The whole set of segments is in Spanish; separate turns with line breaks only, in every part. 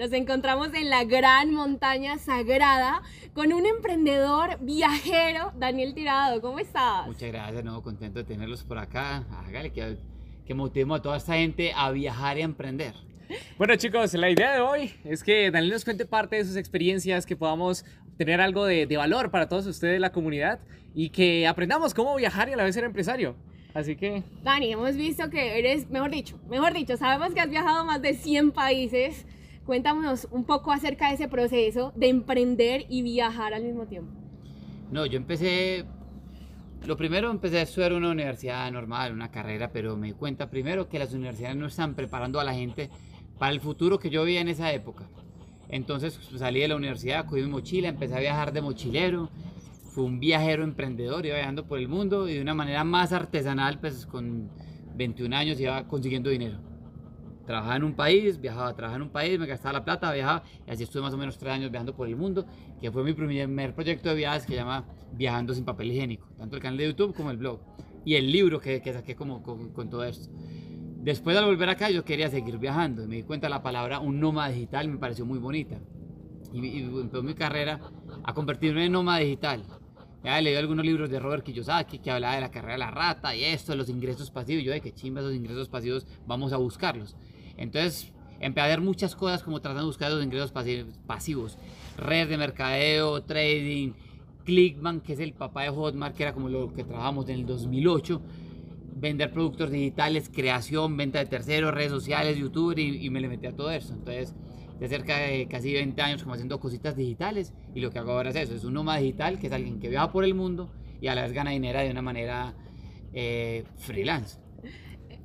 Nos encontramos en la gran montaña sagrada con un emprendedor viajero, Daniel Tirado. ¿Cómo estás?
Muchas gracias, no, contento de tenerlos por acá. Hágale que, que motivemos a toda esta gente a viajar y a emprender.
Bueno chicos, la idea de hoy es que Daniel nos cuente parte de sus experiencias, que podamos tener algo de, de valor para todos ustedes, la comunidad, y que aprendamos cómo viajar y a la vez ser empresario. Así que...
Dani, hemos visto que eres, mejor dicho, mejor dicho, sabemos que has viajado a más de 100 países. Cuéntanos un poco acerca de ese proceso de emprender y viajar al mismo tiempo.
No, yo empecé, lo primero empecé a estudiar una universidad normal, una carrera, pero me di cuenta primero que las universidades no están preparando a la gente para el futuro que yo vivía en esa época. Entonces pues, salí de la universidad, cogí mi mochila, empecé a viajar de mochilero, fue un viajero emprendedor, iba viajando por el mundo y de una manera más artesanal, pues con 21 años iba consiguiendo dinero. Trabajaba en un país, viajaba, trabajaba en un país, me gastaba la plata, viajaba y así estuve más o menos tres años viajando por el mundo, que fue mi primer proyecto de viajes que se llama Viajando sin papel higiénico, tanto el canal de YouTube como el blog y el libro que, que saqué como con, con todo esto. Después de volver acá yo quería seguir viajando y me di cuenta la palabra un nómada digital me pareció muy bonita y, y empezó mi carrera a convertirme en nómada digital ya leído algunos libros de Robert Kiyosaki que hablaba de la carrera de la rata y esto, los ingresos pasivos. Yo de que chimba esos ingresos pasivos, vamos a buscarlos. Entonces empecé a ver muchas cosas como tratando de buscar esos ingresos pasivos. Redes de mercadeo, trading, Clickman, que es el papá de Hotmart, que era como lo que trabajamos en el 2008. Vender productos digitales, creación, venta de terceros, redes sociales, YouTube y, y me le metí a todo eso. Entonces de cerca de casi 20 años como haciendo cositas digitales y lo que hago ahora es eso, es un nómada digital que es alguien que viaja por el mundo y a la vez gana dinero de una manera eh, freelance.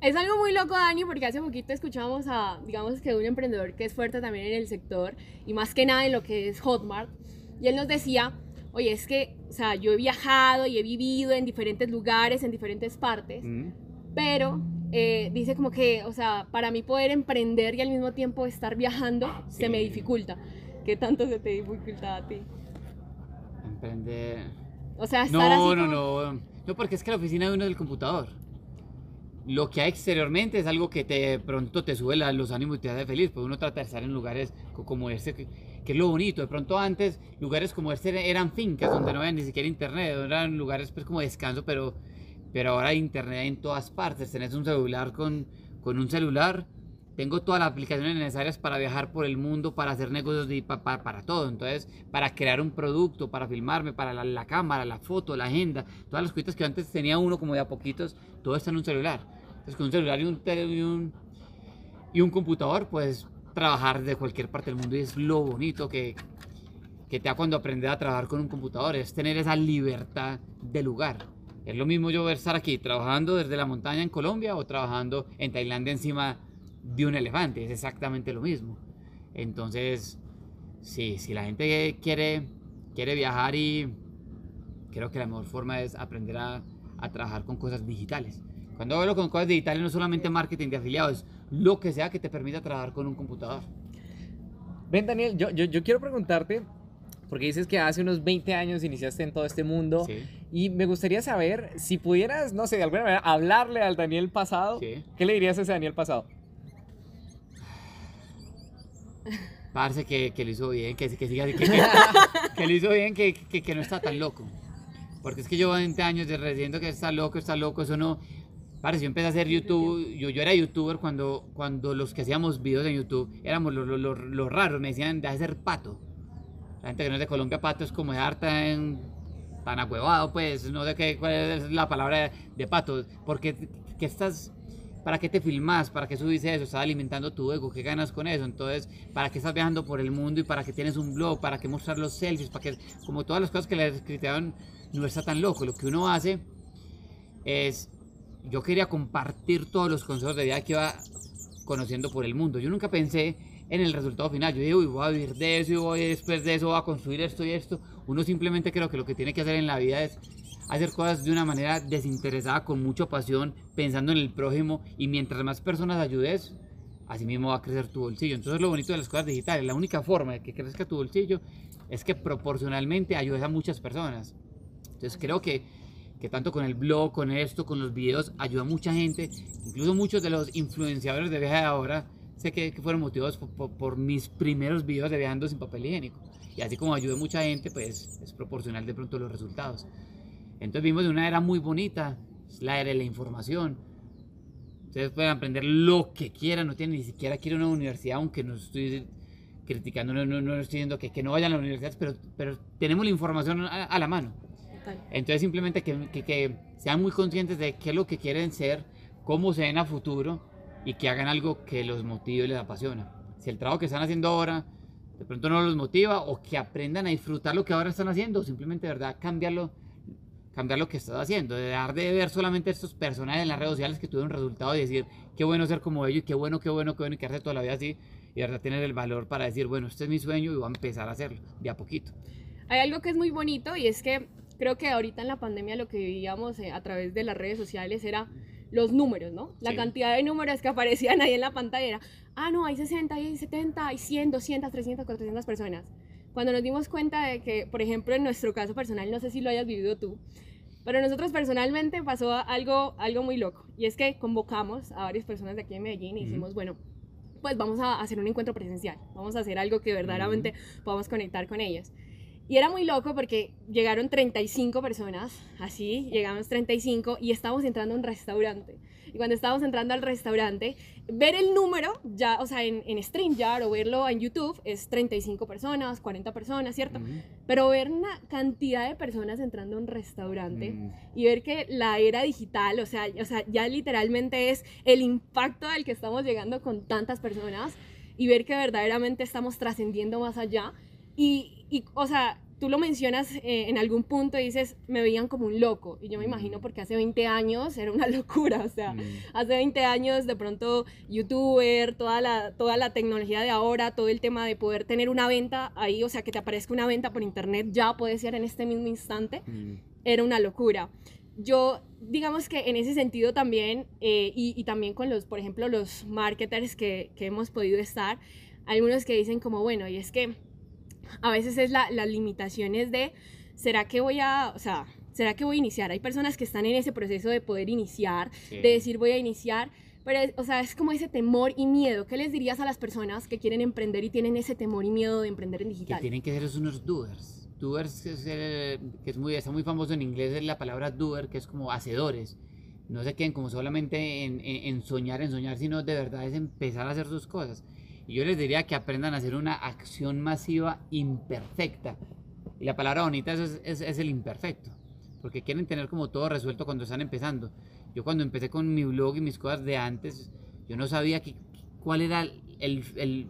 Es algo muy loco, Dani, porque hace poquito escuchamos a, digamos que un emprendedor que es fuerte también en el sector y más que nada en lo que es Hotmart. Y él nos decía, oye, es que, o sea, yo he viajado y he vivido en diferentes lugares, en diferentes partes, mm. pero eh, dice como que, o sea, para mí poder emprender y al mismo tiempo estar viajando se me dificulta. ¿Qué tanto se te dificulta a ti?
Emprender.
O sea,
estar no, así no, no, no, porque es que la oficina de uno es el computador. Lo que hay exteriormente es algo que te pronto te sube los ánimos y te hace feliz, pues uno trata de estar en lugares como este, que, que, es lo bonito. De pronto antes, lugares como este eran fincas donde no había ni siquiera internet, eran lugares pues como descanso, pero pero ahora hay internet en todas partes. Tenés un celular con, con un celular. Tengo todas las aplicaciones necesarias para viajar por el mundo, para hacer negocios, y para, para, todo. Entonces, para crear un producto, para filmarme, para la, cámara, la foto, la agenda, todas las cositas que antes tenía uno como de a poquitos, todo está en un celular. Entonces, con un celular y un, y un, y un computador, puedes trabajar de cualquier parte del mundo y es lo bonito que, que te da cuando aprendes a trabajar con un computador, es tener esa libertad de lugar. Es lo mismo yo estar aquí trabajando desde la montaña en Colombia o trabajando en Tailandia encima de un elefante. Es exactamente lo mismo. Entonces, sí, si la gente quiere, quiere viajar y creo que la mejor forma es aprender a, a trabajar con cosas digitales. Cuando hablo con cosas digitales no solamente marketing de afiliados, lo que sea que te permita trabajar con un computador.
Ven Daniel, yo, yo, yo quiero preguntarte, porque dices que hace unos 20 años iniciaste en todo este mundo. Sí. Y me gustaría saber si pudieras, no sé, de alguna manera hablarle al Daniel pasado. Sí. ¿Qué le dirías a ese Daniel pasado?
Parece que, que lo hizo bien, que, que siga, que, que, lo hizo bien, que, que, no está tan loco. Porque es que yo 20 años de diciendo que está loco, está loco, eso no. Parece, yo empecé a hacer YouTube, yo, yo era youtuber cuando, cuando los que hacíamos videos en YouTube éramos los lo, lo, lo raros, me decían de hacer pato. La gente que no es de Colombia, pato es como de harta en tan acuevado, pues, no sé qué, cuál es la palabra de pato, porque ¿qué estás, ¿para qué te filmas? ¿Para qué subís eso? ¿Estás alimentando tu ego? ¿Qué ganas con eso? Entonces, ¿para qué estás viajando por el mundo y para qué tienes un blog? ¿Para qué mostrar los selfies? ¿Para qué, como todas las cosas que le criticaban, no está tan loco. Lo que uno hace es, yo quería compartir todos los consejos de vida que iba conociendo por el mundo. Yo nunca pensé en el resultado final. Yo digo, voy a vivir de eso y voy después de eso voy a construir esto y esto. Uno simplemente creo que lo que tiene que hacer en la vida es hacer cosas de una manera desinteresada, con mucha pasión, pensando en el prójimo y mientras más personas ayudes, así mismo va a crecer tu bolsillo. Entonces lo bonito de las cosas digitales, la única forma de que crezca tu bolsillo es que proporcionalmente ayudes a muchas personas. Entonces creo que, que tanto con el blog, con esto, con los videos, ayuda a mucha gente, incluso muchos de los influenciadores de viaje de ahora sé que, fueron motivados por, mis primeros videos de viajando sin papel higiénico. Y así como ayudé a mucha gente, pues es proporcional de pronto los resultados. Entonces vimos de una era muy bonita, la era de la información. Ustedes pueden aprender lo que quieran, no tienen ni siquiera que ir a una universidad, aunque no estoy criticando, no, no, no estoy diciendo que, no vayan a la universidad, pero, pero tenemos la información a, la mano. Entonces simplemente que, que, que, sean muy conscientes de qué es lo que quieren ser, cómo se ven a futuro y que hagan algo que los motive y les apasiona. Si el trabajo que están haciendo ahora de pronto no los motiva o que aprendan a disfrutar lo que ahora están haciendo, o simplemente de verdad cambiarlo, cambiar lo que estás haciendo, de dejar de ver solamente estos personajes en las redes sociales que tuvieron resultado y decir qué bueno ser como ellos y qué bueno, qué bueno, qué bueno y quedarse toda la vida así y de verdad tener el valor para decir, bueno, este es mi sueño y voy a empezar a hacerlo de a poquito.
Hay algo que es muy bonito y es que creo que ahorita en la pandemia lo que vivíamos eh, a través de las redes sociales era los números, ¿no? La cantidad de números que aparecían ahí en la pantalla era, ah, no, hay 60, hay 70, hay 100, 200, 300, 400 personas. Cuando nos dimos cuenta de que, por ejemplo, en nuestro caso personal, no sé si lo hayas vivido tú, pero nosotros personalmente pasó algo, algo muy loco. Y es que convocamos a varias personas de aquí en Medellín y dijimos, bueno, pues vamos a hacer un encuentro presencial, vamos a hacer algo que verdaderamente podamos conectar con ellas. Y era muy loco porque llegaron 35 personas, así, llegamos 35 y estábamos entrando a un restaurante. Y cuando estábamos entrando al restaurante, ver el número, ya, o sea, en, en StreamYard o verlo en YouTube, es 35 personas, 40 personas, ¿cierto? Pero ver una cantidad de personas entrando a un restaurante mm. y ver que la era digital, o sea, o sea, ya literalmente es el impacto al que estamos llegando con tantas personas y ver que verdaderamente estamos trascendiendo más allá y, y, o sea, tú lo mencionas eh, en algún punto y dices, me veían como un loco. Y yo me imagino mm. porque hace 20 años era una locura. O sea, mm. hace 20 años de pronto youtuber, toda la, toda la tecnología de ahora, todo el tema de poder tener una venta ahí, o sea, que te aparezca una venta por internet ya puede ser en este mismo instante, mm. era una locura. Yo, digamos que en ese sentido también, eh, y, y, también con los, por ejemplo, los marketers que, que hemos podido estar, algunos que dicen como, bueno, y es que a veces es la, las limitaciones de, ¿será que voy a, o sea, ¿será que voy a iniciar? Hay personas que están en ese proceso de poder iniciar, de decir voy a iniciar, pero, o sea, es como ese temor y miedo. ¿Qué les dirías a las personas que quieren emprender y tienen ese temor y miedo de emprender en digital?
Que tienen que ser unos doers. Doers, es que es muy, está muy famoso en inglés, es la palabra doer, que es como hacedores. No se queden como solamente en, en soñar, en soñar, sino de verdad es empezar a hacer sus cosas. Y yo les diría que aprendan a hacer una acción masiva imperfecta. Y la palabra bonita es, es, el imperfecto. Porque quieren tener como todo resuelto cuando están empezando. Yo cuando empecé con mi blog y mis cosas de antes, yo no sabía que, cuál era el, el,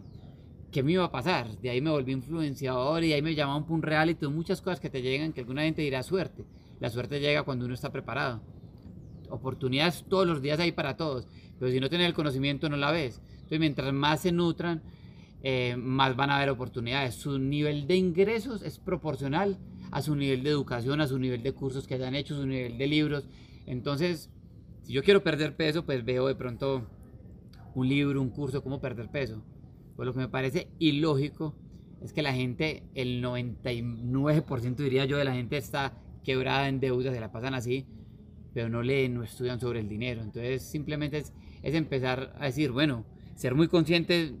qué me iba a pasar. De ahí me volví influenciador y ahí me llamaban un reality, muchas cosas que te llegan que alguna gente dirá suerte. La suerte llega cuando uno está preparado. Oportunidades todos los días hay para todos, pero si no tienes el conocimiento no la ves. Entonces, mientras más se nutran, eh, más van a haber oportunidades. Su nivel de ingresos es proporcional a su nivel de educación, a su nivel de cursos que hayan hecho, su nivel de libros. Entonces, si yo quiero perder peso, pues veo de pronto un libro, un curso, cómo perder peso. Pues lo que me parece ilógico es que la gente, el 99% diría yo de la gente está quebrada en deudas, se la pasan así, pero no leen, no estudian sobre el dinero. Entonces simplemente es, es empezar a decir, bueno, ser muy consciente,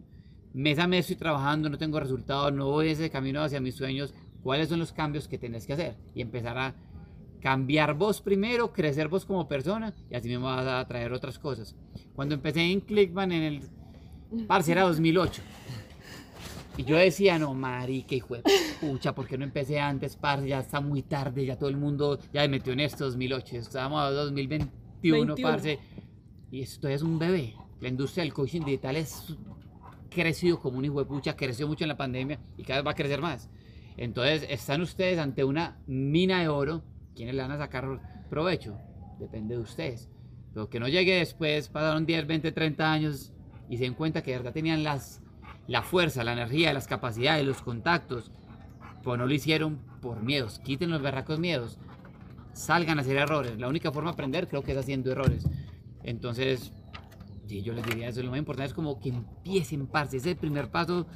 mes a mes estoy trabajando, no tengo resultados, no voy ese camino hacia mis sueños, cuáles son los cambios que tenés que hacer y empezar a cambiar vos primero, crecer vos como persona y así mismo vas a traer otras cosas. Cuando empecé en Clickbank en el, parce, era 2008. Y yo decía, no, marica, hijo de pucha, ¿por qué no empecé antes, parce? Ya está muy tarde, ya todo el mundo ya me metió en esto 2008. Estábamos a 2021, parce. Y esto es un bebé la industria del coaching digital es crecido como un hijo de pucha, creció mucho en la pandemia y cada vez va a crecer más. Entonces, están ustedes ante una mina de oro. ¿Quiénes le van a sacar provecho? Depende de ustedes. Pero que no llegue después, pasaron 10, 20, 30 años y se den cuenta que de verdad tenían las, la fuerza, la energía, las capacidades, los contactos. Pues no lo hicieron por miedos. Quiten los berracos miedos. Salgan a hacer errores. La única forma de aprender creo que es haciendo errores. Entonces, Sí, yo les diría eso, lo más importante es como que empiecen, parce, ese primer paso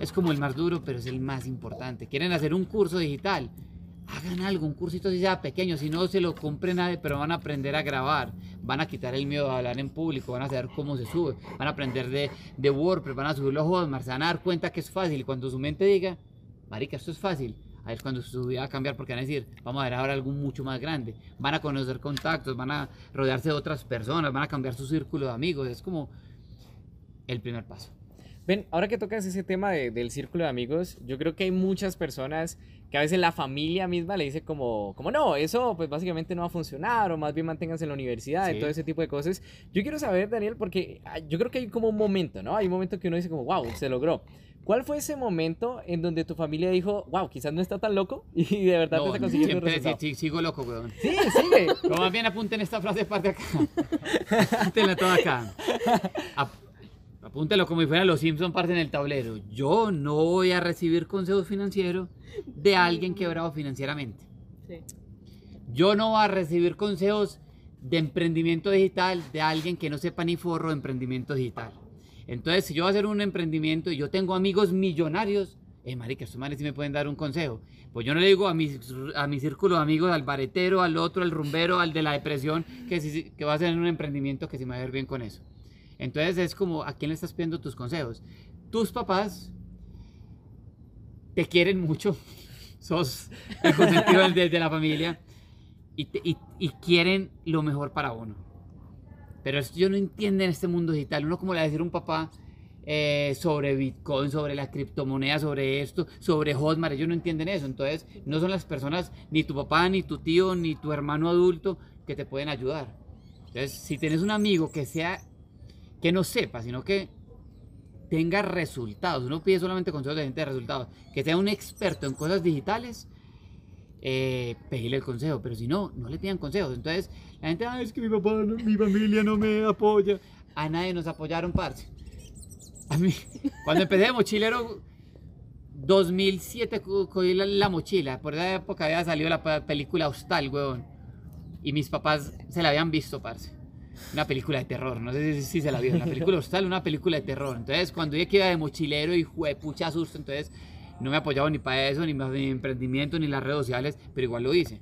es como el más duro, pero es el más importante. ¿Quieren hacer un curso digital? hagan algo, un cursito si sea pequeño, si no se lo compre nadie, pero van a aprender a grabar, van a quitar el miedo a hablar en público, van a saber cómo se sube, van a aprender de, de WordPress, van a a Hotmart, se van a dar cuenta que es fácil. Y cuando su mente diga, marica, esto es fácil, es cuando su vida va a cambiar porque van a decir, vamos a ver ahora algo mucho más grande. Van a conocer contactos, van a rodearse de otras personas, van a cambiar su círculo de amigos. Es como el primer paso.
Ven, ahora que tocas ese tema del círculo de amigos, yo creo que hay muchas personas que a veces la familia misma le dice como, como no, eso pues básicamente no va a funcionar o más bien manténganse en la universidad y todo ese tipo de cosas. Yo quiero saber, Daniel, porque ah, yo creo que hay como un momento, ¿no? Hay un momento que uno dice como, wow, se logró. ¿Cuál fue ese momento en donde tu familia dijo, wow, quizás no está tan loco y de verdad te está consiguiendo
siempre, sí, sigo loco, weón.
Sí, sigue.
Pero más bien apunten esta frase parte acá. Apúntenla toda acá. Apúntelo como si fuera los Simpson parte en el tablero. Yo no voy a recibir consejos financieros de alguien quebrado financieramente. Yo no voy a recibir consejos de emprendimiento digital de alguien que no sepa ni forro de emprendimiento digital. Entonces, si yo voy a hacer un emprendimiento y yo tengo amigos millonarios, eh, marica, estos manes sí me pueden dar un consejo. Pues yo no le digo a mi, a mi círculo de amigos, al baretero, al otro, al rumbero, al de la depresión, que, que va a hacer un emprendimiento que se me va a ver bien con eso. Entonces es como, ¿a quién le estás pidiendo tus consejos? Tus papás te quieren mucho, sos el consentido de, la familia y, y, quieren lo mejor para uno. Pero yo no entiendo en este mundo digital. Uno como le va a decir a un papá eh, sobre Bitcoin, sobre la criptomoneda, sobre esto, sobre Hotmart, ellos no entienden eso. Entonces no son las personas, ni tu papá, ni tu tío, ni tu hermano adulto que te pueden ayudar. Entonces, si tienes un amigo que sea que no sepa, sino que tenga resultados. Uno pide solamente consejos de gente de resultados. Que sea un experto en cosas digitales, eh, el consejo. Pero si no, no le pidan consejos. Entonces, la gente, ah, es que mi papá, mi familia no me apoya. A nadie nos apoyaron, parce. A mí, cuando empecé de mochilero, 2007 cogí la, mochila. Por esa época había salido la película Hostal, weón. Y mis papás se la habían visto, parce una película de terror, no sé si, se la vio, una película hostal, una película de terror. Entonces, cuando yo iba de mochilero y pucha susto, entonces no me apoyaba ni para eso, ni mi emprendimiento, ni las redes sociales, pero igual lo hice.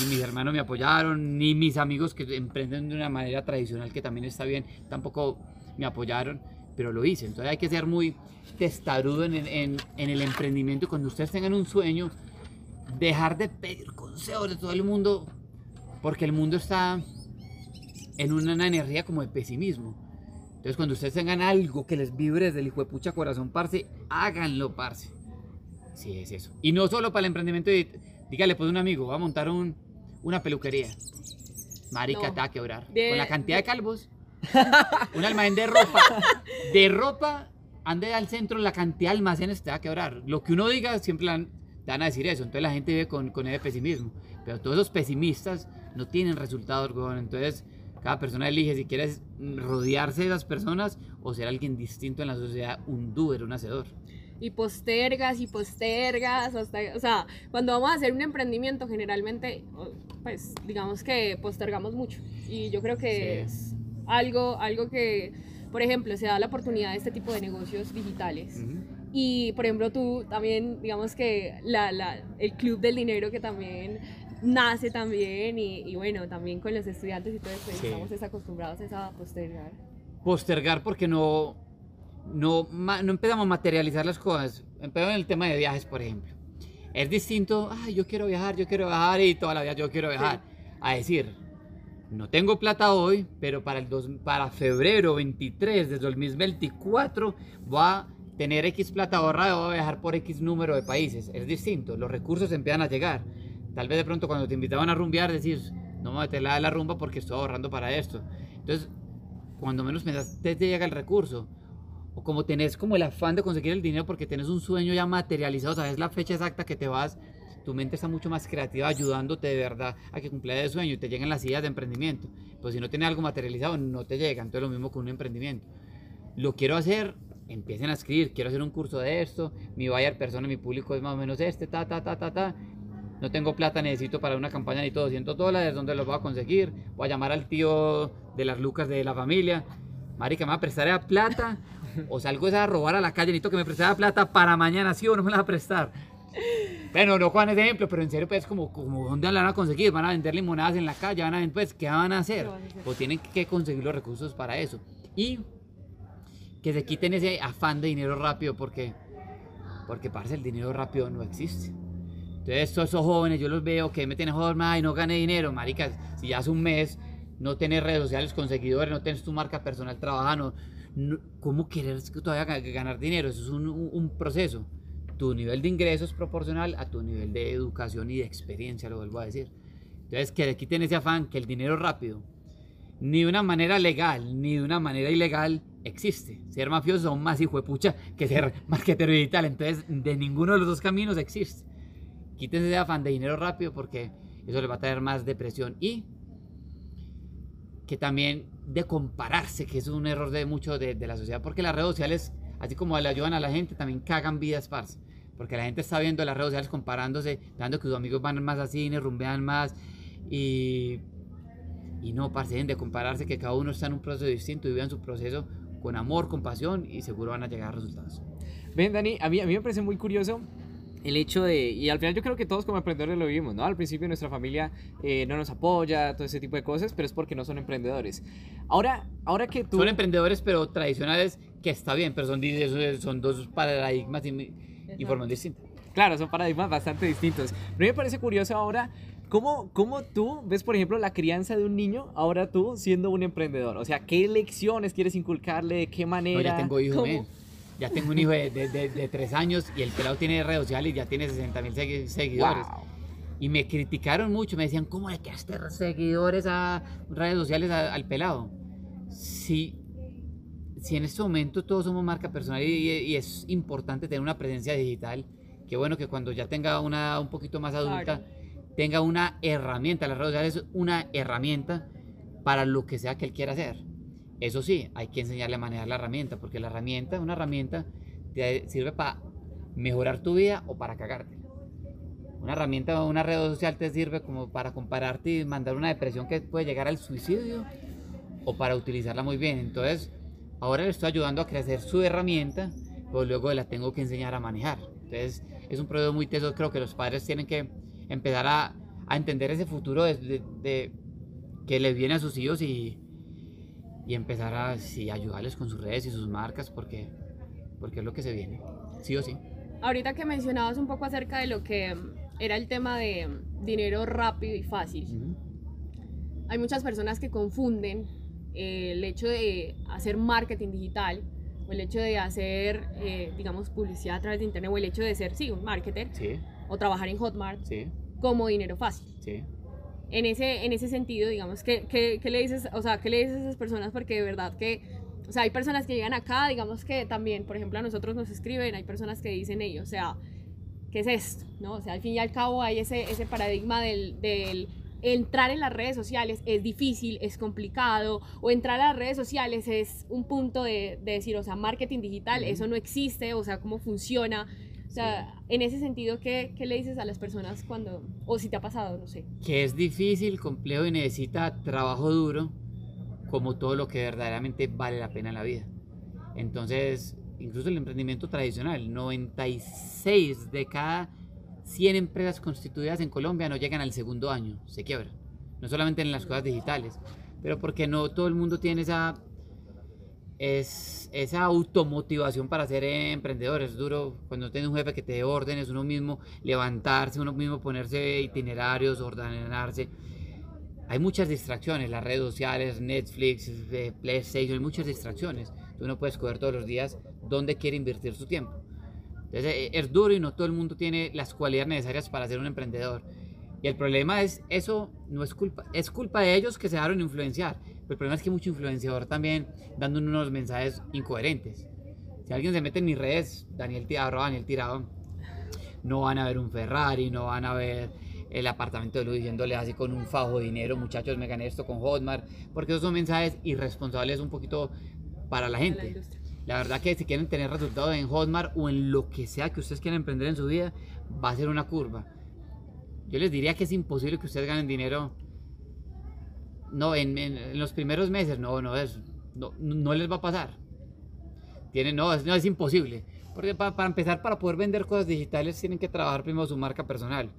Ni mis hermanos me apoyaron, ni mis amigos que emprenden de una manera tradicional, que también está bien, tampoco me apoyaron, pero lo hice. Entonces hay que ser muy testarudo en, en, en el emprendimiento cuando ustedes tengan un sueño, dejar de pedir consejos de todo el mundo, porque el mundo está en una energía como de pesimismo. Entonces, cuando ustedes tengan algo que les vibre desde el hijo de pucha corazón, parce, háganlo, parce. Sí, es eso. Y no solo para el emprendimiento, dígale, pues un amigo, va a montar un, una peluquería. Marica, te va a quebrar. Con la cantidad de, calvos. un almacén de ropa. De ropa, ande al centro, la cantidad de almacenes te va a quebrar. Lo que uno diga, siempre te van a decir eso. Entonces la gente vive con, con ese pesimismo. Pero todos esos pesimistas no tienen resultados, Entonces cada persona elige si quieres rodearse de esas personas o ser alguien distinto en la sociedad, un doer, un hacedor.
Y postergas y postergas, hasta, o sea, cuando vamos a hacer un emprendimiento generalmente, pues digamos que postergamos mucho. Y yo creo que es algo, algo que, por ejemplo, se da la oportunidad de este tipo de negocios digitales. Y, por ejemplo, tú también, digamos que la, la, el Club del Dinero que también nace también y, bueno, también con los estudiantes y todo eso, estamos acostumbrados a postergar.
Postergar porque no, no, no empezamos a materializar las cosas. Empezamos en el tema de viajes, por ejemplo. Es distinto, ay, yo quiero viajar, yo quiero viajar y toda la vida yo quiero viajar. A decir, no tengo plata hoy, pero para, el dos, para febrero 23 de 2024 voy a tener X plata ahorrada, voy a viajar por X número de países. Es distinto, los recursos empiezan a llegar. Tal vez de pronto cuando te invitaban a rumbear decís, no me meter la la rumba porque estoy ahorrando para esto. Entonces, cuando menos pensás, te llega el recurso. O como tenés como el afán de conseguir el dinero porque tenés un sueño ya materializado, sabes la fecha exacta que te vas, tu mente está mucho más creativa ayudándote de verdad a que cumpla ese sueño y te lleguen las ideas de emprendimiento. Pues si no tienes algo materializado, no te llega. Entonces lo mismo con un emprendimiento. Lo quiero hacer, empiecen a escribir, quiero hacer un curso de esto, mi buyer persona, mi público es más o menos este, ta, ta, ta, ta, ta no tengo plata, necesito para una campaña ni todo 200 dólares, ¿dónde los voy a conseguir? Voy a llamar al tío de las lucas de la familia, marica, ¿me va a prestar a plata? O salgo a robar a la calle, necesito que me preste plata para mañana, ¿sí o no me la va a prestar? Bueno, no con ese ejemplo, pero en serio, pues, como, como ¿dónde la van a conseguir? ¿Van a vender limonadas en la calle? ¿Van a vender, pues, qué van a hacer? O tienen que conseguir los recursos para eso. Y que se quiten ese afán de dinero rápido, porque, porque, parece el dinero rápido no existe. Entonces, todos esos jóvenes, yo los veo que meten a y no gane dinero, maricas, si ya hace un mes no tienes redes sociales con seguidores, no tienes tu marca personal trabajando, ¿cómo querer todavía ganar dinero? Eso es un, un, proceso. Tu nivel de ingreso es proporcional a tu nivel de educación y de experiencia, lo vuelvo a decir. Entonces, que le quiten ese afán, que el dinero rápido, ni de una manera legal, ni de una manera ilegal, existe. Ser mafioso es más hijo de pucha que ser marketero digital. Entonces, de ninguno de los dos caminos existe. Quítense ese afán de dinero rápido porque eso les va a traer más depresión y que también de compararse, que es un error de mucho de, la sociedad, porque las redes sociales, así como le ayudan a la gente, también cagan vidas, parce. Porque la gente está viendo las redes sociales comparándose, dando que sus amigos van más a cine, rumbean más, y, y no, parce, de compararse, que cada uno está en un proceso distinto y vivan su proceso con amor, con pasión, y seguro van a llegar a resultados.
Ven, Dani, a mí, a mí me parece muy curioso el hecho de, y al final yo creo que todos como emprendedores lo vivimos, ¿no? Al principio nuestra familia eh, no nos apoya, todo ese tipo de cosas, pero es porque no son emprendedores. Ahora, ahora que tú...
Son emprendedores, pero tradicionales, que está bien, pero son, son dos paradigmas y, y formas distintas.
Claro, son paradigmas bastante distintos. Pero me parece curioso ahora ¿Cómo, ¿Cómo, tú ves, por ejemplo, la crianza de un niño ahora tú siendo un emprendedor? O sea, ¿qué lecciones quieres inculcarle? ¿De qué manera? No,
ya tengo hijos, ya tengo un hijo de, de, tres años y el pelado tiene redes sociales y ya tiene 60 mil seguidores. Y me criticaron mucho, me decían, ¿cómo le quedaste seguidores a redes sociales al pelado? Si, si en este momento todos somos marca personal y, es importante tener una presencia digital, qué bueno que cuando ya tenga una un poquito más adulta, tenga una herramienta, las redes sociales es una herramienta para lo que sea que él quiera hacer. Eso sí, hay que enseñarle a manejar la herramienta, porque la herramienta, una herramienta, te sirve para mejorar tu vida o para cagarte. Una herramienta o una red social te sirve como para compararte y mandar una depresión que puede llegar al suicidio o para utilizarla muy bien. Entonces, ahora le estoy ayudando a crecer su herramienta, pero luego la tengo que enseñar a manejar. Entonces, es un proceso muy teso. Creo que los padres tienen que empezar a, entender ese futuro que les viene a sus hijos y, y empezar a ayudarles con sus redes y sus marcas porque, porque es lo que se viene, sí o sí.
Ahorita que mencionabas un poco acerca de lo que era el tema de dinero rápido y fácil, hay muchas personas que confunden eh, el hecho de hacer marketing digital o el hecho de hacer, eh, digamos, publicidad a través de internet o el hecho de ser, sí, un marketer o trabajar en Hotmart como dinero fácil. Sí en ese, en ese sentido, digamos, ¿qué, qué, qué le dices, o sea, qué le dices a esas personas? Porque de verdad que, o sea, hay personas que llegan acá, digamos que también, por ejemplo, a nosotros nos escriben, hay personas que dicen ellos, o sea, ¿qué es esto? ¿No? O sea, al fin y al cabo hay ese, ese paradigma del, del entrar en las redes sociales es difícil, es complicado, o entrar a las redes sociales es un punto de, de decir, o sea, marketing digital, eso no existe, o sea, cómo funciona. O sea, en ese sentido, ¿qué, ¿qué, le dices a las personas cuando, o si te ha pasado, no sé?
Que es difícil, complejo y necesita trabajo duro, como todo lo que verdaderamente vale la pena en la vida. Entonces, incluso el emprendimiento tradicional, 96 de cada 100 empresas constituidas en Colombia no llegan al segundo año, se quiebran. No solamente en las cosas digitales, pero porque no todo el mundo tiene esa es esa automotivación para ser emprendedor. Es duro cuando tienes un jefe que te dé órdenes, uno mismo levantarse, uno mismo ponerse itinerarios, ordenarse. Hay muchas distracciones, las redes sociales, Netflix, eh, PlayStation, hay muchas distracciones. Uno puede escoger todos los días dónde quiere invertir su tiempo. Entonces eh, es duro y no todo el mundo tiene las cualidades necesarias para ser un emprendedor. Y el problema es, eso no es culpa, es culpa de ellos que se dejaron influenciar el problema es que mucho influenciador también dando unos mensajes incoherentes. Si alguien se mete en mis redes, Daniel Tirado, Daniel Tirado, no van a ver un Ferrari, no van a ver el apartamento de luz diciéndole así con un fajo de dinero, muchachos, me gané esto con Hotmart, porque esos son mensajes irresponsables un poquito para la gente. La, verdad que si quieren tener resultados en Hotmart o en lo que sea que ustedes quieran emprender en su vida, va a ser una curva. Yo les diría que es imposible que ustedes ganen dinero no, en, los primeros meses, no, no, es, no, no les va a pasar. Tiene, no, es, no, es imposible. Porque para, empezar, para poder vender cosas digitales, tienen que trabajar primero su marca personal.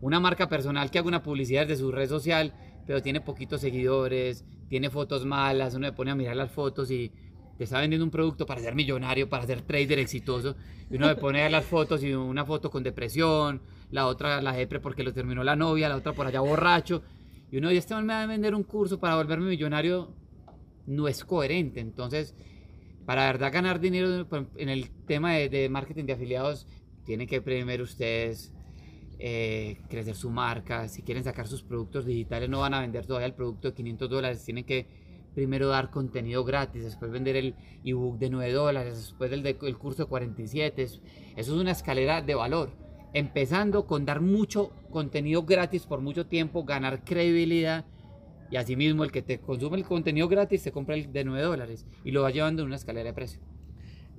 Una marca personal que haga una publicidad de su red social, pero tiene poquitos seguidores, tiene fotos malas, uno le pone a mirar las fotos y te está vendiendo un producto para ser millonario, para ser trader exitoso, y uno le pone a las fotos y una foto con depresión, la otra la depre porque lo terminó la novia, la otra por allá borracho, y uno, y este me va a vender un curso para volverme millonario, no es coherente. Entonces, para verdad ganar dinero en el tema de, marketing de afiliados, tienen que primero ustedes eh, crecer su marca. Si quieren sacar sus productos digitales, no van a vender todavía el producto de 500 dólares, tienen que primero dar contenido gratis, después vender el ebook de 9 dólares, después el, el curso de 47. Eso es una escalera de valor. Empezando con dar mucho contenido gratis por mucho tiempo, ganar credibilidad y asimismo el que te consume el contenido gratis te compra el de 9 dólares y lo va llevando en una escalera de precio.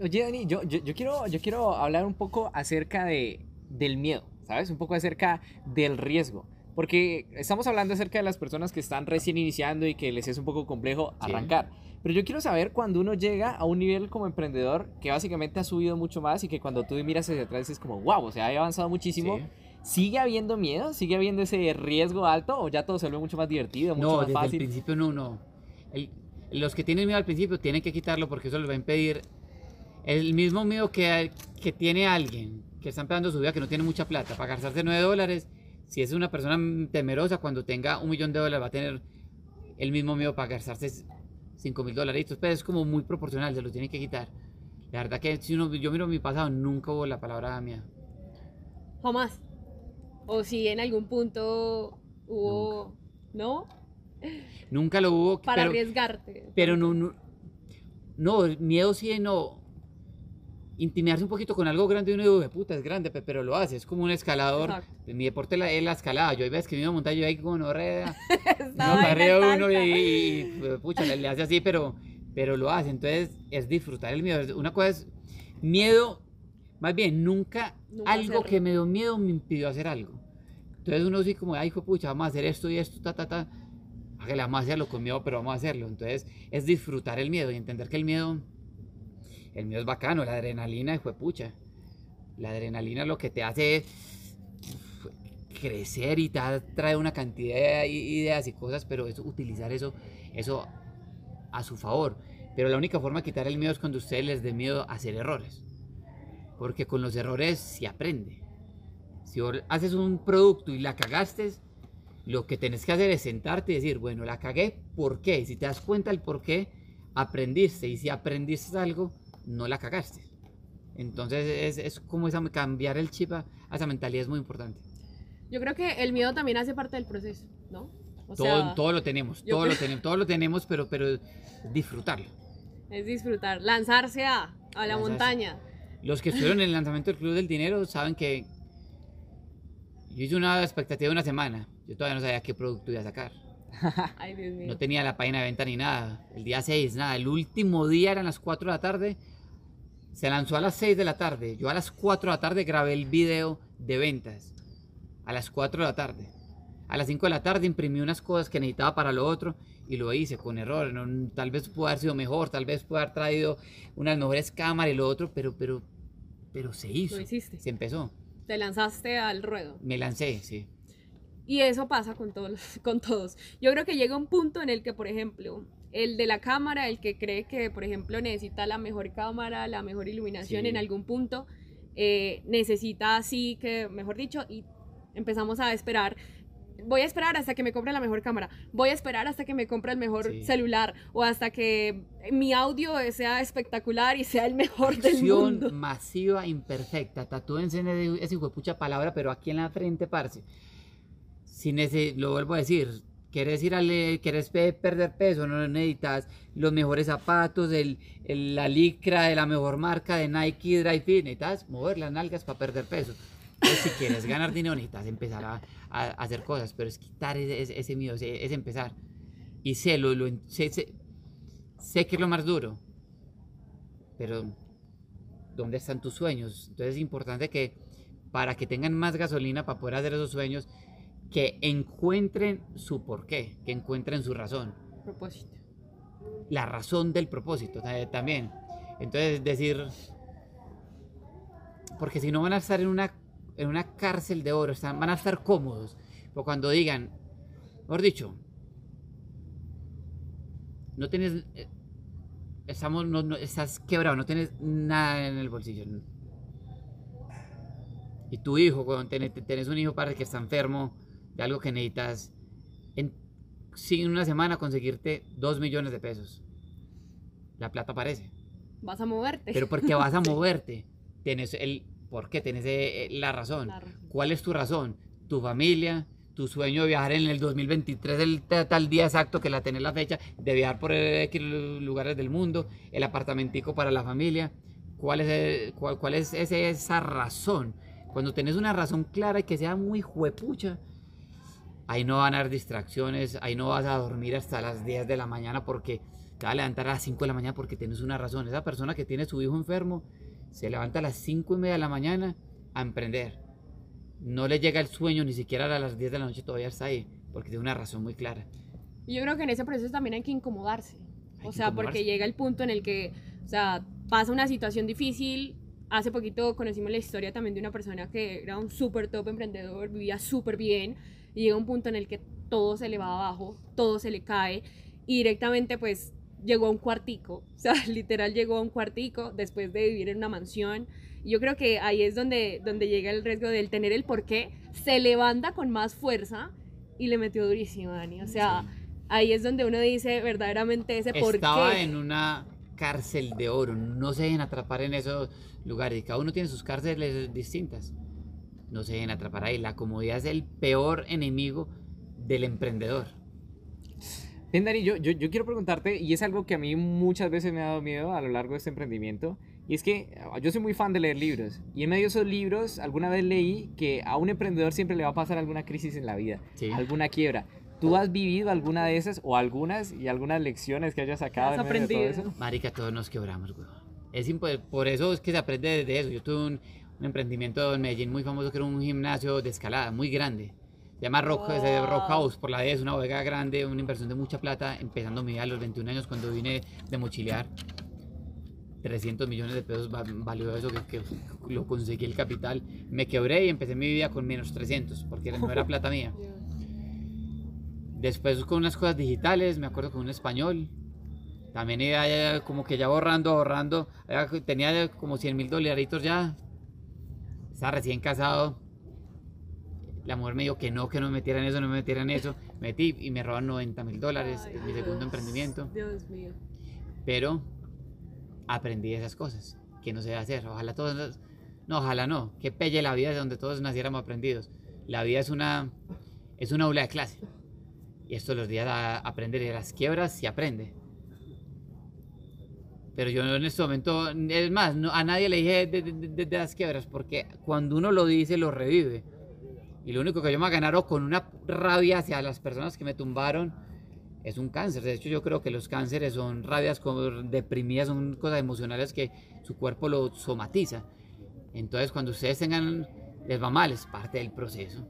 Oye, Dani, yo, yo, yo, quiero, yo quiero hablar un poco acerca de, del miedo, ¿sabes? Un poco acerca del riesgo. Porque estamos hablando acerca de las personas que están recién iniciando y que les es un poco complejo arrancar. Pero yo quiero saber cuando uno llega a un nivel como emprendedor que básicamente ha subido mucho más y que cuando tú miras hacia atrás es como, wow, o sea, ha avanzado muchísimo. ¿Sigue habiendo miedo? ¿Sigue habiendo ese riesgo alto o ya todo se vuelve mucho más divertido, mucho
no,
más
desde el principio no, no. los que tienen miedo al principio tienen que quitarlo porque eso les va a impedir el mismo miedo que, que tiene alguien que está empezando su vida que no tiene mucha plata para gastarse 9 dólares si es una persona temerosa, cuando tenga un millón de dólares va a tener el mismo miedo para gastarse 5 mil dolaritos. Pero es como muy proporcional, se lo tiene que quitar. La verdad que si uno, yo miro mi pasado, nunca hubo la palabra mía.
Jamás. O si en algún punto hubo... ¿No?
Nunca lo hubo.
Para arriesgarte.
Pero no, no, no, miedo sí, no intimidarse un poquito con algo grande y uno dice, puta, es grande, pero lo hace, es como un escalador. Mi deporte es la escalada. Yo hay veces que me iba a montar, yo ahí como no rea. no, uno y, pucha, le, hace así, pero, pero lo hace. Entonces es disfrutar el miedo. Una cosa es miedo, más bien, nunca, algo que me dio miedo me impidió hacer algo. Entonces uno sí como, ay, hijo pucha, vamos a hacer esto y esto, ta, ta, ta. Vamos a hacerlo con miedo, pero vamos a hacerlo. Entonces es disfrutar el miedo y entender que el miedo el mío es bacano, la adrenalina, fue pucha. La adrenalina lo que te hace es crecer y te trae una cantidad de ideas y cosas, pero es utilizar eso, eso a su favor. Pero la única forma de quitar el miedo es cuando ustedes les dé miedo a hacer errores. Porque con los errores se aprende. Si haces un producto y la cagaste, lo que tenés que hacer es sentarte y decir, bueno, la cagué, ¿por qué? Si te das cuenta el por qué, aprendiste. Y si aprendiste algo, no la cagaste. Entonces es, es como esa, cambiar el chip a, esa mentalidad es muy importante.
Yo creo que el miedo también hace parte del proceso, ¿no?
todo, todo lo tenemos, todo lo tenemos, todo lo tenemos, pero, pero disfrutarlo.
Es disfrutar, lanzarse a, a la montaña.
Los que estuvieron en el lanzamiento del Club del Dinero saben que yo hice una expectativa de una semana. Yo todavía no sabía qué producto iba a sacar. No tenía la página de venta ni nada. El día 6, nada. El último día eran las 4 de la tarde. Se lanzó a las 6 de la tarde. Yo a las 4 de la tarde grabé el video de ventas. A las 4 de la tarde. A las 5 de la tarde imprimí unas cosas que necesitaba para lo otro y lo hice con error. tal vez pudo haber sido mejor, tal vez pudo haber traído unas mejores cámaras y lo otro, pero, pero, pero se hizo. Se empezó.
Te lanzaste al ruedo.
Me lancé, sí.
Y eso pasa con todos, con todos. Yo creo que llega un punto en el que, por ejemplo, el de la cámara, el que cree que, por ejemplo, necesita la mejor cámara, la mejor iluminación en algún punto, eh, necesita así que, mejor dicho, y empezamos a esperar. Voy a esperar hasta que me compre la mejor cámara. Voy a esperar hasta que me compre el mejor celular o hasta que mi audio sea espectacular y sea el mejor del mundo.
masiva imperfecta. Tatúense en ese hijo de pucha palabra, pero aquí en la frente, parce sin ese, lo vuelvo a decir, quieres ir a quieres perder peso, no necesitas los mejores zapatos, el, la licra de la mejor marca de Nike Dry Fit, necesitas mover las nalgas para perder peso. si quieres ganar dinero, necesitas empezar a, hacer cosas, pero es quitar ese, ese, miedo, es empezar. Y sé, lo, lo sé, sé, que es lo más duro, pero ¿dónde están tus sueños? Entonces es importante que para que tengan más gasolina para poder hacer esos sueños, que encuentren su porqué, que encuentren su razón.
Propósito.
La razón del propósito también. Entonces, decir, porque si no van a estar en una, en una cárcel de oro, están, van a estar cómodos. Pero cuando digan, mejor dicho, no tienes, eh, estamos, no, no- estás quebrado, no tienes nada en el bolsillo. Y tu hijo, cuando tenés, tenés un hijo para que está enfermo de algo que necesitas, en, sin una semana conseguirte dos millones de pesos. La plata aparece.
Vas a moverte.
Pero porque vas a moverte. Tienes el, ¿Por qué? Tienes eh, la razón.
La razón.
¿Cuál es tu razón? Tu familia, tu sueño de viajar en el 2023, el ta- tal día exacto que la tenés la fecha, de viajar por eh, X lugares del mundo, el apartamentico para la familia. ¿Cuál es, el- cuál, cuál es esa razón? Cuando tenés una razón clara y que sea muy juepucha, ahí no van a haber distracciones, ahí no vas a dormir hasta las 10 de la mañana porque te vas a levantar a las 5 de la mañana porque tienes una razón. Esa persona que tiene su hijo enfermo se levanta a las 5 y media de la mañana a emprender. No le llega el sueño ni siquiera a las 10 de la noche todavía está ahí porque tiene una razón muy clara.
Y yo creo que en ese proceso también hay que incomodarse.
Hay
O sea, porque llega el punto en el que, o sea, pasa una situación difícil. Hace poquito conocimos la historia también de una persona que era un súper top emprendedor, vivía súper bien, y llega un punto en el que todo se le va abajo, todo se le cae, y directamente pues llegó a un cuartico, o sea, literal llegó a un cuartico después de vivir en una mansión. Yo creo que ahí es donde, donde llega el riesgo del tener el porqué, se levanta con más fuerza y le metió durísimo, Dani. O sea,
Sí.
ahí es donde uno dice verdaderamente ese por
Estaba en una cárcel de oro. No se dejen atrapar en esos lugares. Cada uno tiene sus cárceles distintas. No se dejen atrapar ahí. La comodidad es el peor enemigo del emprendedor.
Bien, Dani, yo, yo, yo quiero preguntarte, y es algo que a mí muchas veces me ha dado miedo a lo largo de este emprendimiento, y es que ah, yo soy muy fan de leer libros, y en medio de esos libros alguna vez leí que a un emprendedor siempre le va a pasar alguna crisis en la vida,
Sí.
alguna quiebra. ¿Tú has vivido alguna de esas, o algunas, y algunas lecciones que hayas sacado
Has
en medio de todo
aprendido.
eso?
Marica, todos nos quebramos, güey. Es por eso es que se aprende de eso. Yo tuve un, un emprendimiento en Medellín muy famoso que era un gimnasio de escalada muy grande. Se llama Rock, se-
Wow.
Rock House por la D, es una bodega grande, una inversión de mucha plata, empezando mi vida a los 21 años cuando vine de mochilear. 300 millones de pesos va- valió eso que, que lo conseguí el capital. Me quebré y empecé mi vida con menos 300 porque no era plata mía. Después con unas cosas digitales, me acuerdo con un español. También iba como que ya ahorrando, ahorrando. Ya Tenía como 100 mil dolaritos ya. Estaba recién casado. La mujer me dijo que no, que no me metieran eso, no me metieran eso. Metí y me roban 90 mil dólares.
Ay,
Es mi segundo
Dios,
emprendimiento.
Dios mío.
Pero aprendí esas cosas que no se debe hacer. Ojalá todos, no, ojalá no. Que pelle la vida de donde todos naciéramos aprendidos. La vida es una, es una aula de clase. Y esto los días a aprender y de las quiebras se aprende. Pero yo en este momento, es más, no- a nadie le dije de, de- las quiebras, porque cuando uno lo dice, lo revive. Y lo único que yo me ganaron con una rabia hacia las personas que me tumbaron es un cáncer. De hecho, yo creo que los cánceres son rabias deprimidas, son cosas emocionales que su cuerpo lo somatiza. Entonces, cuando ustedes tengan, les va mal, es parte del proceso.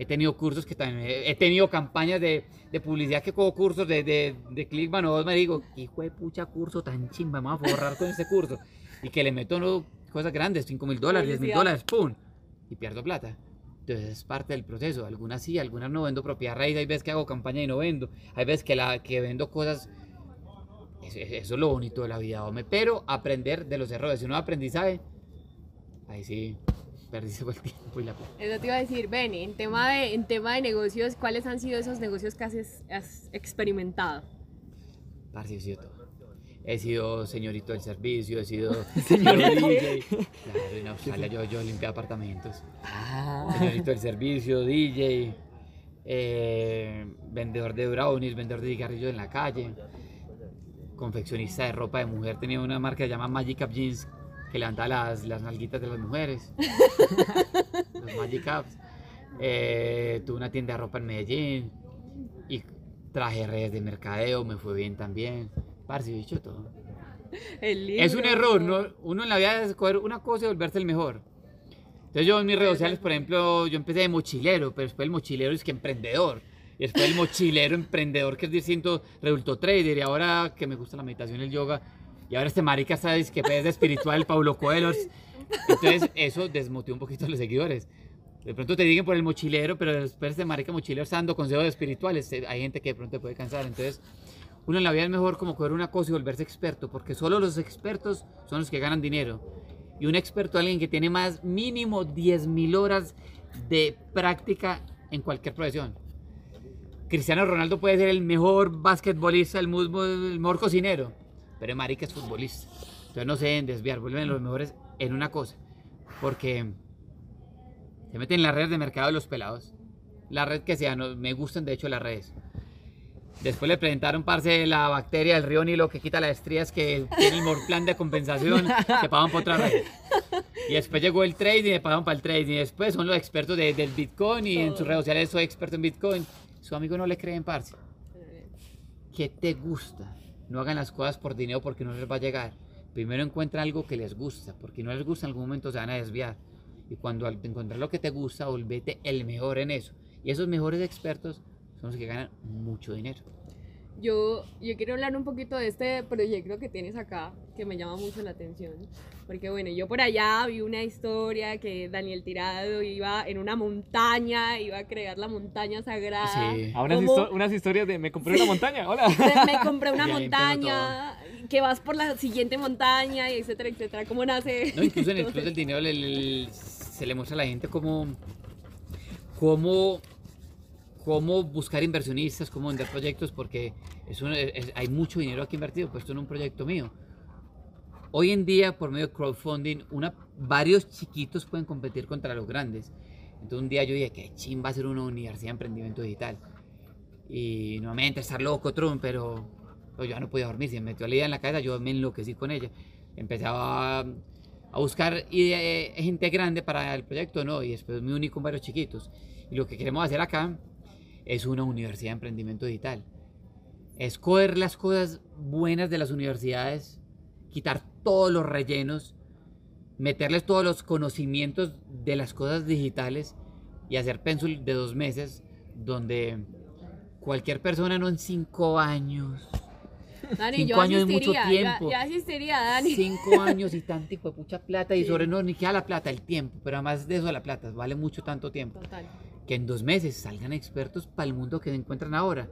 He tenido cursos que también, he tenido campañas de, de publicidad que como cursos de, de, de o me digo, hijo de pucha curso tan chimba, me voy a forrar con este curso. Y que le meto ¿no? cosas grandes, 5 mil dólares, 10 mil dólares, ¡pum! Y pierdo plata. Entonces es parte del proceso. Algunas sí, algunas no vendo propiedad raíz. Hay veces que hago campaña y no vendo. Hay veces que, la, que vendo cosas. Eso, eso es lo bonito de la vida, hombre. Pero aprender de los errores. Si uno aprendizaje, ahí sí, perdiste el tiempo y la plata.
Eso te iba a decir, Ben, en tema de, en tema de negocios, ¿cuáles han sido esos negocios que has, has experimentado?
Parce, he sido todo. He sido señorito del servicio, he sido señorito DJ. Claro, en Australia yo, yo limpié apartamentos.
Ah,
Señorito del servicio, DJ, eh, vendedor de brownies, vendedor de cigarrillos en la calle, confeccionista de ropa de mujer. Tenía una marca que se llama Magic Up Jeans que levantaba las, las nalguitas de las mujeres. los Magic Ups. Eh, tuve una tienda de ropa en Medellín y traje redes de mercadeo, me fue bien también. Parce, hecho todo.
El
Es un
libro.
error, ¿no? Uno en la vida es coger una cosa y volverse el mejor. Entonces yo en mis redes sociales, por ejemplo, yo empecé de mochilero, pero después el mochilero es que emprendedor. Y después el mochilero emprendedor, que es distinto, resultó trader. Y ahora que me gusta la meditación y el yoga, y ahora este marica está es que es de espiritual, Paulo Coelho. Entonces eso desmotiva un poquito a los seguidores. De pronto te digan por el mochilero, pero después de marica mochilero está dando consejos espirituales. Eh, Hay gente que de pronto te puede cansar. Entonces, uno en la vida es mejor como coger una cosa y volverse experto, porque solo los expertos son los que ganan dinero. Y un experto, alguien que tiene más mínimo 10.000 horas de práctica en cualquier profesión. Cristiano Ronaldo puede ser el mejor basquetbolista, el, el mejor cocinero, pero marica es futbolista. Entonces no se deben desviar, vuelven los mejores en una cosa. Porque se meten en las redes de mercado de los pelados. La red que sea, no, me gustan de hecho las redes. Después le presentaron, parce, la bacteria del río Nilo que quita las estrías, que tiene el plan de compensación, se pagan por otra red. Y después llegó el trade y me pagaron para el trade. Y después son los expertos de- del Bitcoin y en sus redes sociales soy experto en Bitcoin. Su amigo no le cree en parce. ¿Qué te gusta? No hagan las cosas por dinero porque no les va a llegar. Primero encuentra algo que les gusta, porque no les gusta en algún momento se van a desviar. Y cuando encontrar lo que te gusta, volvete el mejor en eso. Y esos mejores expertos son los que ganan mucho dinero.
Yo, yo quiero hablar un poquito de este proyecto que tienes acá, que me llama mucho la atención. Porque bueno, yo por allá vi una historia que Daniel Tirado iba en una montaña, iba a crear la montaña sagrada.
Sí.
A unas,
¿Cómo?
histo- unas historias de me compré una montaña, hola.
Me, compré una montaña, que vas por la siguiente montaña, y etcétera, etcétera. ¿Cómo nace?
No, incluso en el Club del? Dinero le- le- se le muestra a la gente cómo, cómo, cómo buscar inversionistas, cómo vender proyectos, porque es un- es- hay mucho dinero aquí invertido puesto en un proyecto mío. Hoy en día, por medio de crowdfunding, una, varios chiquitos pueden competir contra los grandes. Entonces un día yo dije, que ching va a ser una universidad de emprendimiento digital. Y nuevamente estar loco, Trump, pero pues, yo ya no podía dormir. Se me metió la idea en la cabeza, yo me enloquecí con ella. Empecé a, a buscar idea- eh, gente grande para el proyecto, ¿no? Y después me uní con varios chiquitos. Y lo que queremos hacer acá es una universidad de emprendimiento digital. Es coger las cosas buenas de las universidades, quitar todos los rellenos, meterles todos los conocimientos de las cosas digitales y hacer Pencil de dos meses donde cualquier persona, no en cinco años,
Dani,
Cinco
yo
años es mucho tiempo.
Ya, ya asistiría, Dani.
cinco años y tanto hijo de pucha plata y
Sí.
sobre no ni queda la plata, el tiempo, pero además de eso la plata vale mucho tanto tiempo
Total.
Que en dos meses salgan expertos para el mundo que se encuentran ahora.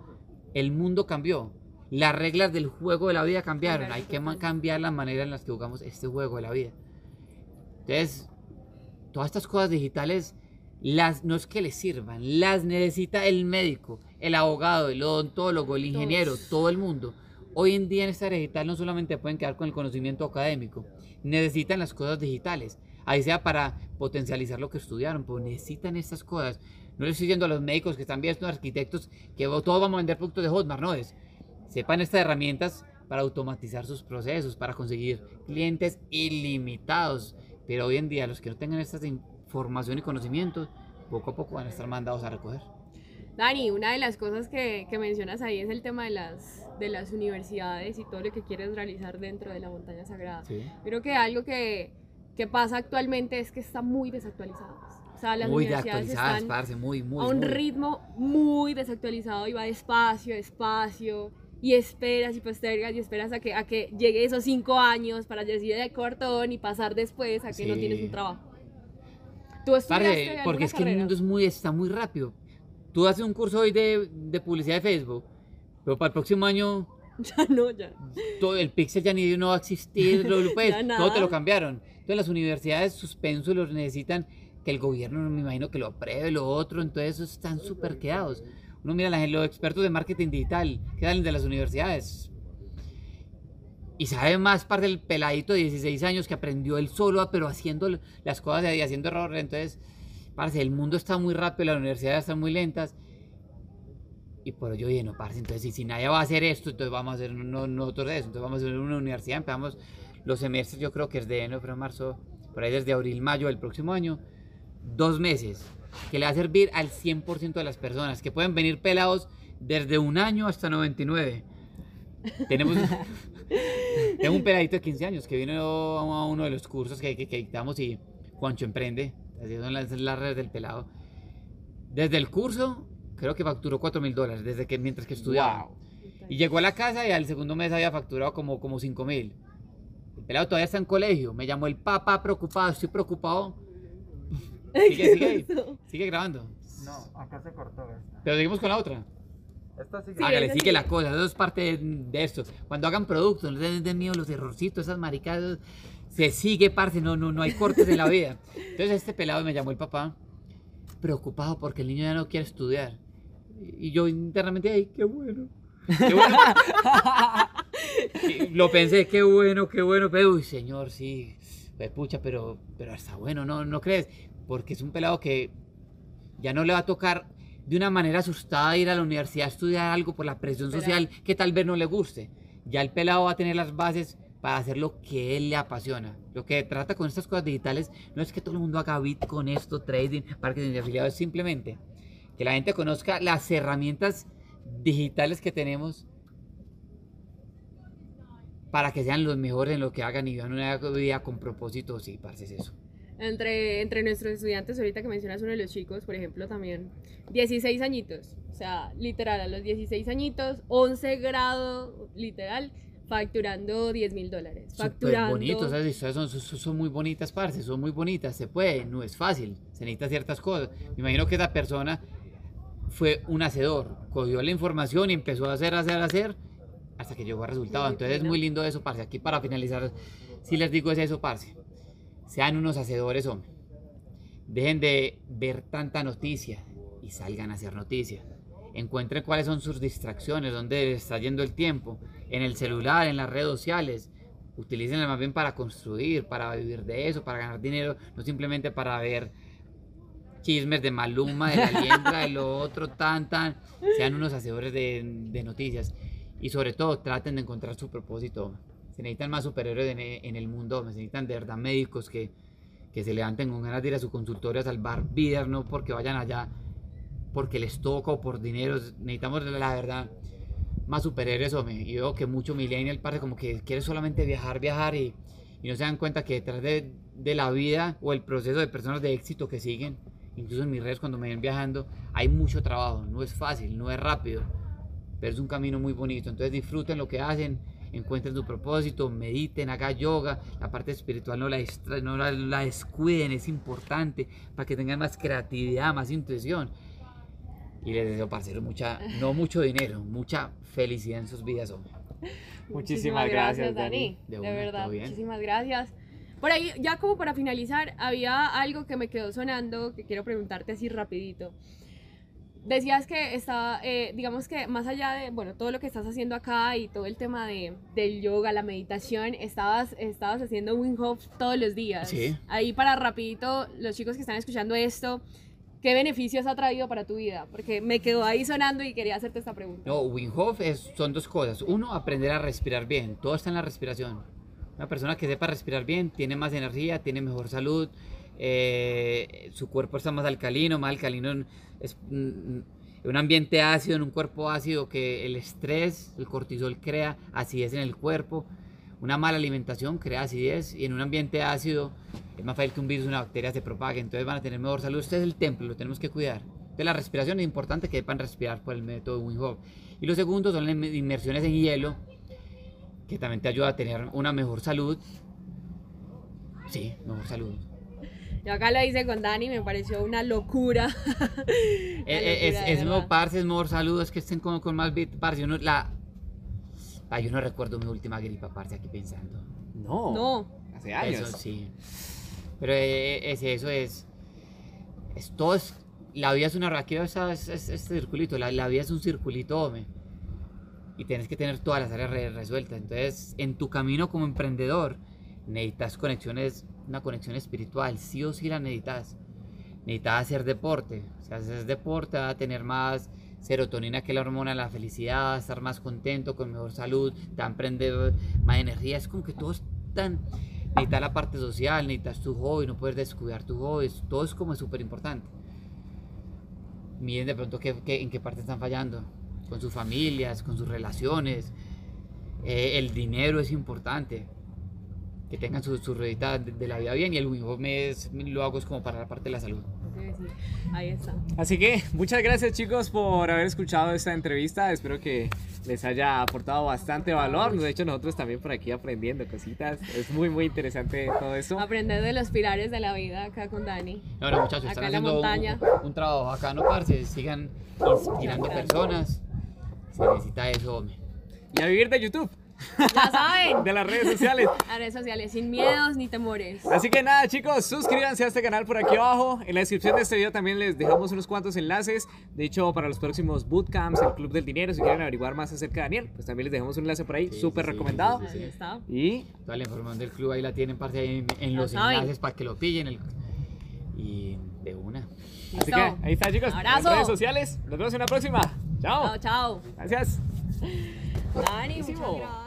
El mundo cambió. Las reglas del juego de la vida cambiaron. Hay que cambiar la manera en las que jugamos este juego de la vida. Entonces, todas estas cosas digitales, las, no es que les sirvan, las necesita el médico, el abogado, el odontólogo, el ingeniero,
Todos.
todo el mundo. Hoy en día en esta era digital no solamente pueden quedar con el conocimiento académico, necesitan las cosas digitales. Ahí sea para potencializar lo que estudiaron, pero necesitan estas cosas. No les estoy diciendo a los médicos que están viendo, arquitectos, que todos vamos a vender productos de Hotmart, no es. Sepan estas herramientas para automatizar sus procesos, para conseguir clientes ilimitados. Pero hoy en día los que no tengan esta información y conocimientos, poco a poco van a estar mandados a recoger.
Dani, una de las cosas que, que mencionas ahí es el tema de las, de las universidades y todo lo que quieres realizar dentro de la montaña sagrada.
Sí.
Creo que algo que, que pasa actualmente es que está muy desactualizado. O sea, las
muy
universidades están
parce, muy, muy.
a un
muy.
ritmo muy desactualizado y va despacio, despacio. Y esperas y postergas y esperas a que, a que llegue esos cinco años para decir de cortón y pasar después a que no
Sí.
tienes un trabajo. ¿Tú
Parce, porque es que el
carrera?
mundo es muy, está muy rápido. Tú haces un curso hoy de, de publicidad de Facebook, pero para el próximo año
Ya no, ya.
todo el pixel ya ni no va a existir, lo, pues,
Ya
todo te lo cambiaron. Entonces las universidades suspenso los necesitan que el gobierno, me imagino que lo apruebe, lo otro, entonces están súper quedados. Uno mira la los expertos de marketing digital que salen de las universidades y sabe más parte del peladito de 16 años que aprendió él solo, pero haciendo las cosas y haciendo errores. Entonces, parce, el mundo está muy rápido, las universidades están muy lentas. Y por ello dije, no, parce, entonces si, nadie va a hacer esto, entonces vamos a hacer no, nosotros eso. Entonces vamos a hacer una universidad, empezamos los semestres, yo creo que es de enero, febrero, marzo, por ahí desde abril, mayo del próximo año, dos meses, que le va a servir al 100% de las personas, que pueden venir pelados desde un año hasta 99. Tenemos... Tengo un peladito de 15 años que vino a uno de los cursos que, que, que dictamos y Juancho emprende. Así son las, las redes del pelado. Desde el curso, creo que facturó 4 mil dólares, desde que, mientras que estudiaba.
Wow.
Y llegó a la casa y al segundo mes había facturado como, como 5 mil. pelado todavía está en colegio, me llamó el papá preocupado, estoy preocupado. Sigue, sigue, ahí, sigue grabando.
No, acá se cortó esta.
Pero seguimos con la otra.
Esta sigue.
Sí,
Hágale, sigue
sí.
la cosa, eso es parte de, esto. Cuando hagan productos, no den de miedo los errorcitos, esas maricadas, se sigue, parce, no, no, no hay cortes en la vida. Entonces este pelado me llamó el papá, preocupado porque el niño ya no quiere estudiar. Y yo internamente, ay, qué bueno. Qué bueno. Y Lo pensé, qué bueno, qué bueno, pero, uy, señor, sí, pues, pucha, pero, pero está bueno, ¿no, ¿no crees? Porque es un pelado que ya no le va a tocar de una manera asustada ir a la universidad a estudiar algo por la presión social que tal vez no le guste. Ya el pelado va a tener las bases para hacer lo que él le apasiona. Lo que trata con estas cosas digitales no es que todo el mundo haga bit con esto, trading, marketing de afiliados, es simplemente que la gente conozca las herramientas digitales que tenemos para que sean los mejores en lo que hagan y vivan una vida con propósito. Sí, parce, es eso.
Entre, entre nuestros estudiantes, ahorita que mencionas uno de los chicos, por ejemplo, también 16 añitos, o sea, literal, a los 16 añitos, 11 grado, literal, facturando 10 mil dólares. Facturando.
bonitos, esas historias son, son, son muy bonitas, parce, son muy bonitas, se puede, no es fácil, se necesitan ciertas cosas. Me imagino que esa persona fue un hacedor, cogió la información y empezó a hacer, hacer, hacer, hasta que llegó al resultado. Entonces es muy lindo eso, parce. Aquí para finalizar, si les digo es eso, parce. Sean unos hacedores, hombre. Dejen de ver tanta noticia y salgan a hacer noticia. Encuentren cuáles son sus distracciones, dónde está yendo el tiempo, en el celular, en las redes sociales. Utilícenla más bien para construir, para vivir de eso, para ganar dinero, no simplemente para ver chismes de Maluma, de la liendra, de lo otro, tan, tan. Sean unos hacedores de, de noticias. Y sobre todo, traten de encontrar su propósito. Se necesitan más superhéroes en, en el mundo, se necesitan de verdad médicos que, que se levanten con ganas de ir a su consultorio a salvar vidas, no porque vayan allá porque les toca o por dinero. Necesitamos, la verdad, más superhéroes, hombre. Y veo que mucho millennial parece como que quiere solamente viajar, viajar y, y no se dan cuenta que detrás de, de la vida o el proceso de personas de éxito que siguen, incluso en mis redes cuando me ven viajando, hay mucho trabajo. No es fácil, no es rápido, pero es un camino muy bonito. Entonces disfruten lo que hacen, encuentren su propósito, mediten, hagan yoga. La parte espiritual no la, no la, la descuiden, es importante para que tengan más creatividad, más intuición. Y les deseo, parcero, mucha, no mucho dinero, mucha felicidad en sus vidas, hombre.
Muchísimas gracias,
Dani.
De
De,
una,
verdad,
todo bien.
muchísimas gracias. Por ahí, ya como para finalizar, había algo que me quedó sonando que quiero preguntarte así rapidito. Decías que estaba, eh, digamos que más allá de, bueno, todo lo que estás haciendo acá y todo el tema de, del yoga, la meditación, estabas, estabas haciendo Wim Hof todos los días.
Sí.
Ahí para rapidito, los chicos que están escuchando esto, ¿qué beneficios ha traído para tu vida? Porque me quedó ahí sonando y quería hacerte esta pregunta.
No, Wim Hof es, son dos cosas. Uno, aprender a respirar bien. Todo está en la respiración. Una persona que sepa respirar bien tiene más energía, tiene mejor salud, eh, su cuerpo está más alcalino, más alcalino es, mm, en un ambiente ácido, en un cuerpo ácido que el estrés, el cortisol crea acidez en el cuerpo. Una mala alimentación crea acidez y en un ambiente ácido es más fácil que un virus, una bacteria se propague. Entonces van a tener mejor salud. Este es el templo, lo tenemos que cuidar. Entonces la respiración es importante que sepan respirar por el método Wim Hof. Y lo segundo son las inmersiones en hielo, que también te ayuda a tener una mejor salud. Sí, mejor salud.
Yo acá lo hice con Dani, me pareció una locura. Una
Eh, eh, es, es parce, es mejor salud, es que estén con, con más bit, parce. Yo no, la, ah, yo no recuerdo mi última gripa, parce, aquí pensando.
No.
No.
Hace años.
Eso sí. Pero eh, es, eso es, es todo es, la vida es una es, es, es- este circulito, la, la vida es un circulito, hombre. Y tienes que tener todas las áreas re- resueltas. Entonces, en tu camino como emprendedor, necesitas conexiones, una conexión espiritual, sí o sí la necesitas. Necesitas hacer deporte. Si haces deporte, vas a tener más serotonina que la hormona de la felicidad, estar más contento, con mejor salud, te va a emprender más energía. Es como que todo es. Necesitas la parte social, necesitas tu hobby, no puedes descuidar tu hobby. Todo es como súper importante. Miren de pronto qué, qué- en qué parte están fallando. Con sus familias, con sus relaciones. Eh, el dinero es importante. Que tengan su, su ruedita de, de la vida bien. Y el Wim Hof me es- lo hago es como para la parte de la salud.
Ahí está.
Así que muchas gracias chicos por haber escuchado esta entrevista. Espero que les haya aportado bastante valor. De hecho, nosotros también por aquí aprendiendo cositas. Es muy, muy interesante todo esto.
Aprender de los pilares de la vida acá con Dani.
No, no, muchachos,
Acá
están
en la
haciendo
montaña.
un, un trabajo bacano, parce. Sigan inspirando personas. Se necesita eso, hombre.
Y a vivir de YouTube,
Ya saben.
de las redes sociales.
A redes sociales, sin miedos ni temores.
Así que nada chicos, suscríbanse a este canal por aquí abajo. En la descripción de este video también les dejamos unos cuantos enlaces. De hecho, para los próximos bootcamps, el Club del Dinero, si quieren averiguar más acerca de Daniel, pues también les dejamos un enlace por ahí, súper
sí, sí,
recomendado.
sí, sí,
Ahí está.
Y
Toda la información del club ahí la tienen, parce, ahí en, los
saben.
enlaces para que lo pillen. el- y de una.
así que ahí está chicos,
Abrazo.
en redes sociales. Nos vemos en la próxima. Chao.
Chao, chao.
Gracias.
Dani, muchas gracias.